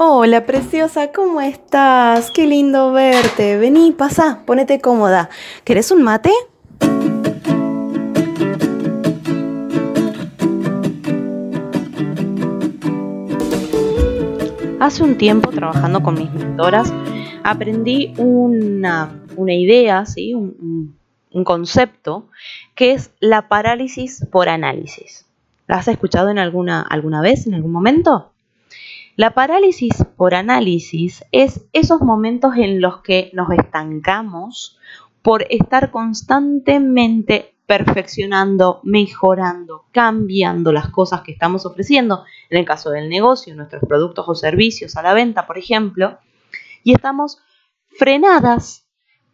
Hola, preciosa, ¿cómo estás? Qué lindo verte. Vení, pasa, ponete cómoda. ¿Querés un mate? Hace un tiempo trabajando con mis mentoras, aprendí una, idea, ¿sí? un, un concepto, que es la parálisis por análisis. ¿La has escuchado en alguna, alguna vez, en algún momento? La parálisis por análisis es esos momentos en los que nos estancamos por estar constantemente perfeccionando, mejorando, cambiando las cosas que estamos ofreciendo, en el caso del negocio, nuestros productos o servicios a la venta, por ejemplo, y estamos frenadas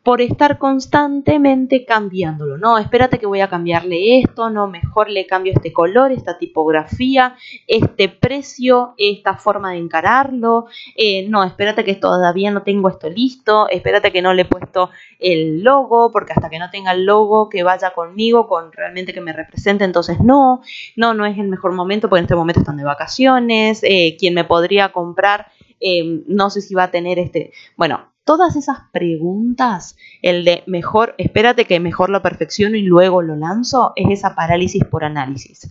por estar constantemente cambiándolo. No, espérate que voy a cambiarle esto, no, mejor le cambio este color, esta tipografía, este precio, esta forma de encararlo. Eh, no, espérate que todavía no tengo esto listo, espérate que no le he puesto el logo, porque hasta que no tenga el logo que vaya conmigo, con realmente que me represente, entonces no, no, no es el mejor momento, porque en este momento están de vacaciones, eh, quien me podría comprar, eh, no sé si va a tener este, bueno, todas esas preguntas, el de mejor, espérate que mejor lo perfecciono y luego lo lanzo, es esa parálisis por análisis.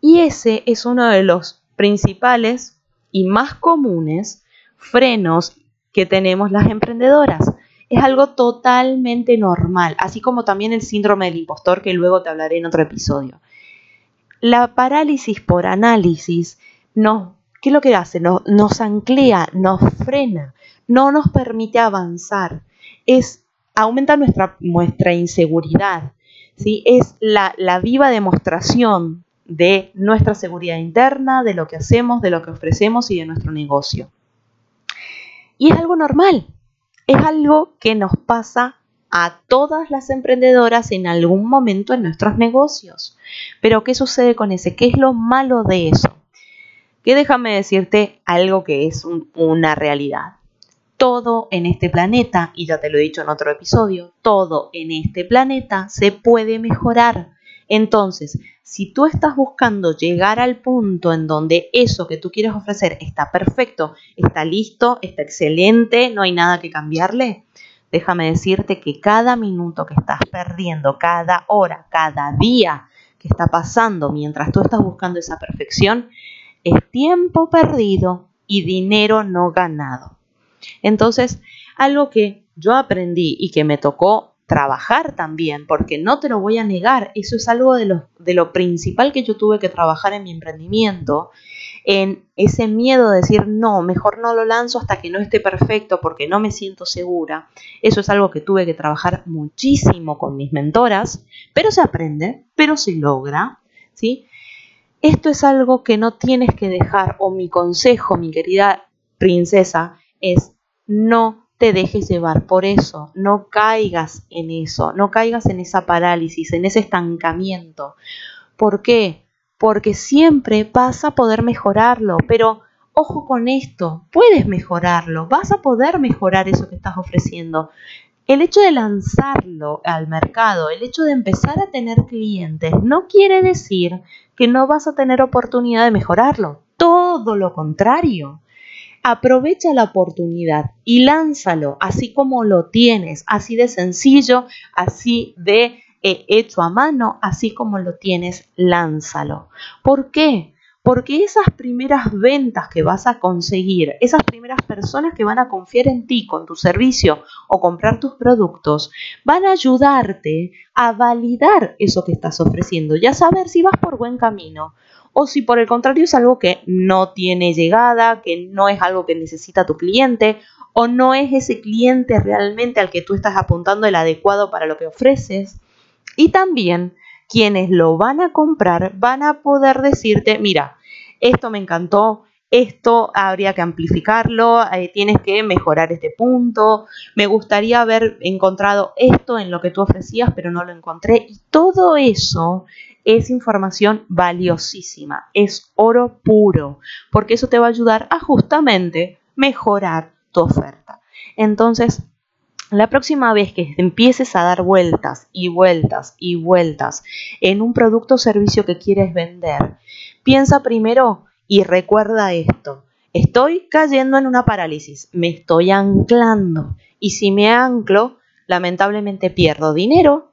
Y ese es uno de los principales y más comunes frenos que tenemos las emprendedoras. Es algo totalmente normal, así como también el síndrome del impostor que luego te hablaré en otro episodio. La parálisis por análisis nos, ¿qué es lo que hace? Nos, nos anclea, nos frena, no nos permite avanzar, es aumenta nuestra, nuestra inseguridad, ¿sí? es la, la viva demostración de nuestra seguridad interna, de lo que hacemos, de lo que ofrecemos y de nuestro negocio. Y es algo normal, es algo que nos pasa a todas las emprendedoras en algún momento en nuestros negocios. Pero ¿qué sucede con ese? ¿Qué es lo malo de eso? Que déjame decirte algo que es una realidad todo en este planeta, y ya te lo he dicho en otro episodio, todo en este planeta se puede mejorar. Entonces, si tú estás buscando llegar al punto en donde eso que tú quieres ofrecer está perfecto, está listo, está excelente, no hay nada que cambiarle, déjame decirte que cada minuto que estás perdiendo, cada hora, cada día que está pasando mientras tú estás buscando esa perfección, es tiempo perdido y dinero no ganado. Entonces, algo que yo aprendí y que me tocó trabajar también, porque no te lo voy a negar, eso es algo de lo, de lo principal que yo tuve que trabajar en mi emprendimiento, en ese miedo de decir, no, mejor no lo lanzo hasta que no esté perfecto porque no me siento segura. Eso es algo que tuve que trabajar muchísimo con mis mentoras, pero se aprende, pero se logra, ¿sí? Esto es algo que no tienes que dejar, o mi consejo, mi querida princesa, es no te dejes llevar por eso, no caigas en eso, no caigas en esa parálisis, en ese estancamiento. ¿Por qué? Porque siempre vas a poder mejorarlo, pero ojo con esto, puedes mejorarlo, vas a poder mejorar eso que estás ofreciendo. El hecho de lanzarlo al mercado, el hecho de empezar a tener clientes, no quiere decir que no vas a tener oportunidad de mejorarlo. Todo lo contrario aprovecha la oportunidad y lánzalo así como lo tienes, así de sencillo, así de eh, hecho a mano, así como lo tienes, lánzalo. ¿Por qué? Porque esas primeras ventas que vas a conseguir, esas primeras personas que van a confiar en ti con tu servicio o comprar tus productos, van a ayudarte a validar eso que estás ofreciendo y a saber si vas por buen camino o si por el contrario es algo que no tiene llegada, que no es algo que necesita tu cliente o no es ese cliente realmente al que tú estás apuntando el adecuado para lo que ofreces. Y también quienes lo van a comprar van a poder decirte, mira, esto me encantó, esto habría que amplificarlo, eh, tienes que mejorar este punto, me gustaría haber encontrado esto en lo que tú ofrecías, pero no lo encontré. Y todo eso es información valiosísima, es oro puro, porque eso te va a ayudar a justamente mejorar tu oferta. Entonces, la próxima vez que empieces a dar vueltas y vueltas y vueltas en un producto o servicio que quieres vender, piensa primero y recuerda esto. estoy cayendo en una parálisis, me estoy anclando. Y si me anclo, lamentablemente pierdo dinero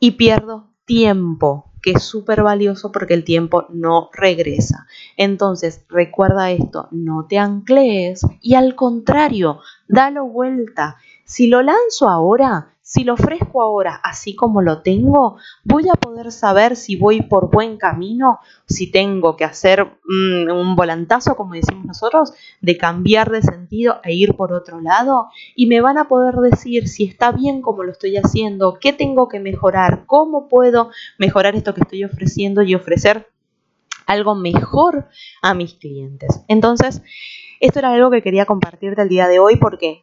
y pierdo tiempo, que es súper valioso porque el tiempo no regresa. Entonces, recuerda esto, no te anclees y al contrario, dalo vuelta. Si lo lanzo ahora, si lo ofrezco ahora así como lo tengo, voy a poder saber si voy por buen camino, si tengo que hacer mm, un volantazo, como decimos nosotros, de cambiar de sentido e ir por otro lado. Y me van a poder decir si está bien como lo estoy haciendo, qué tengo que mejorar, cómo puedo mejorar esto que estoy ofreciendo y ofrecer algo mejor a mis clientes. Entonces, esto era algo que quería compartirte el día de hoy porque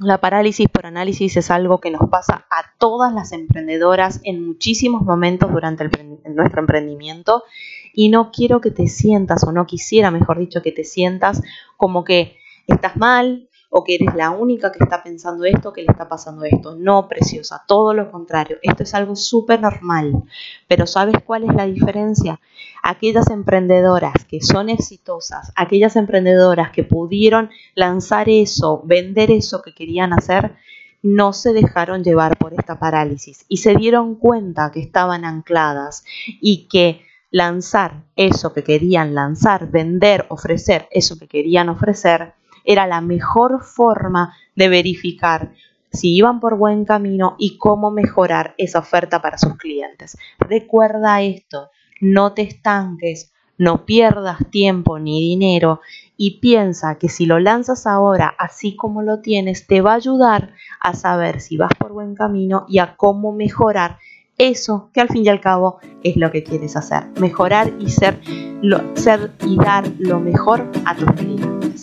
la parálisis por análisis es algo que nos pasa a todas las emprendedoras en muchísimos momentos durante nuestro emprendimiento. Y no quiero que te sientas, o no quisiera, mejor dicho, que te sientas como que estás mal, o que eres la única que está pensando esto, que le está pasando esto. No, preciosa, todo lo contrario. Esto es algo súper normal. Pero ¿sabes cuál es la diferencia? Aquellas emprendedoras que son exitosas, aquellas emprendedoras que pudieron lanzar eso, vender eso que querían hacer, no se dejaron llevar por esta parálisis y se dieron cuenta que estaban ancladas y que lanzar eso que querían lanzar, vender, ofrecer eso que querían ofrecer, era la mejor forma de verificar si iban por buen camino y cómo mejorar esa oferta para sus clientes. Recuerda esto, no te estanques, no pierdas tiempo ni dinero y piensa que si lo lanzas ahora así como lo tienes, te va a ayudar a saber si vas por buen camino y a cómo mejorar eso que al fin y al cabo es lo que quieres hacer, mejorar y ser, ser y dar lo mejor a tus clientes.